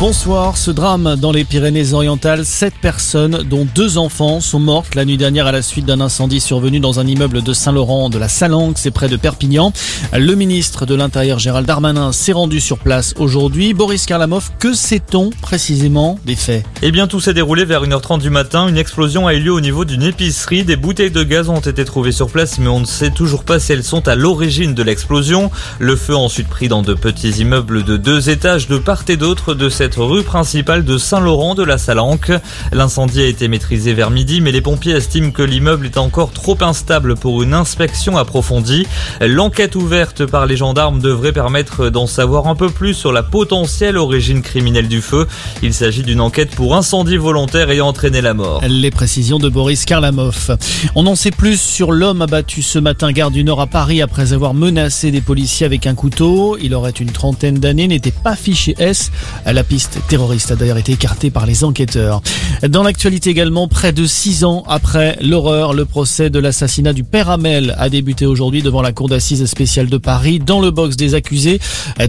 Bonsoir. Ce drame dans les Pyrénées-Orientales, sept personnes, dont deux enfants, sont mortes la nuit dernière à la suite d'un incendie survenu dans un immeuble de Saint-Laurent de la Salanque, c'est près de Perpignan. Le ministre de l'Intérieur Gérald Darmanin s'est rendu sur place aujourd'hui. Boris Karlamov, que sait-on précisément des faits? Eh bien, tout s'est déroulé vers 1h30 du matin. Une explosion a eu lieu au niveau d'une épicerie. Des bouteilles de gaz ont été trouvées sur place, mais on ne sait toujours pas si elles sont à l'origine de l'explosion. Le feu a ensuite pris dans de petits immeubles de deux étages de part et d'autre de cette rue principale de Saint-Laurent de la Salanque. L'incendie a été maîtrisé vers midi, mais les pompiers estiment que l'immeuble est encore trop instable pour une inspection approfondie. L'enquête ouverte par les gendarmes devrait permettre d'en savoir un peu plus sur la potentielle origine criminelle du feu. Il s'agit d'une enquête pour incendie volontaire ayant entraîné la mort. Les précisions de Boris Karlamov. On en sait plus sur l'homme abattu ce matin gare du Nord à Paris après avoir menacé des policiers avec un couteau. Il aurait une trentaine d'années, n'était pas fiché S. La piste terroriste a d'ailleurs été écartée par les enquêteurs. Dans l'actualité également, près de six ans après l'horreur, le procès de l'assassinat du père Hamel a débuté aujourd'hui devant la cour d'assises spéciale de Paris. Dans le box des accusés,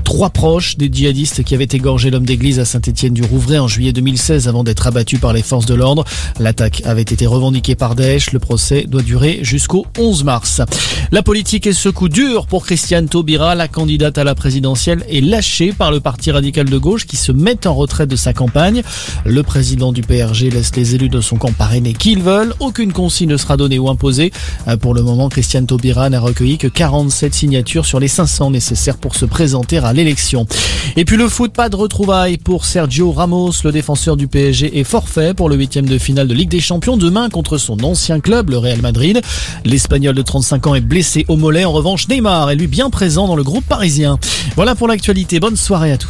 trois proches des djihadistes qui avaient égorgé l'homme d'église à Saint-Étienne-du-Rouvray en juillet 2016 avant d'être abattu par les forces de l'ordre. L'attaque avait été revendiquée par Daesh. Le procès doit durer jusqu'au 11 mars. La politique est ce coup dur pour Christiane Taubira. La candidate à la présidentielle est lâchée par le parti radical de gauche qui se met en retraite de sa campagne. Le président du PRG laisse les élus de son camp parrainer qu'ils veulent. Aucune consigne ne sera donnée ou imposée. Pour le moment, Christiane Taubira n'a recueilli que 47 signatures sur les 500 nécessaires pour se présenter à l'élection. Et puis le foot, pas de retrouvailles pour Sergio Ramos, le défenseur du PSG est forfait pour le huitième de finale de Ligue des Champions demain contre son ancien club, le Real Madrid. L'Espagnol de 35 ans est blessé au mollet. En revanche, Neymar est lui bien présent dans le groupe parisien. Voilà pour l'actualité. Bonne soirée à tous.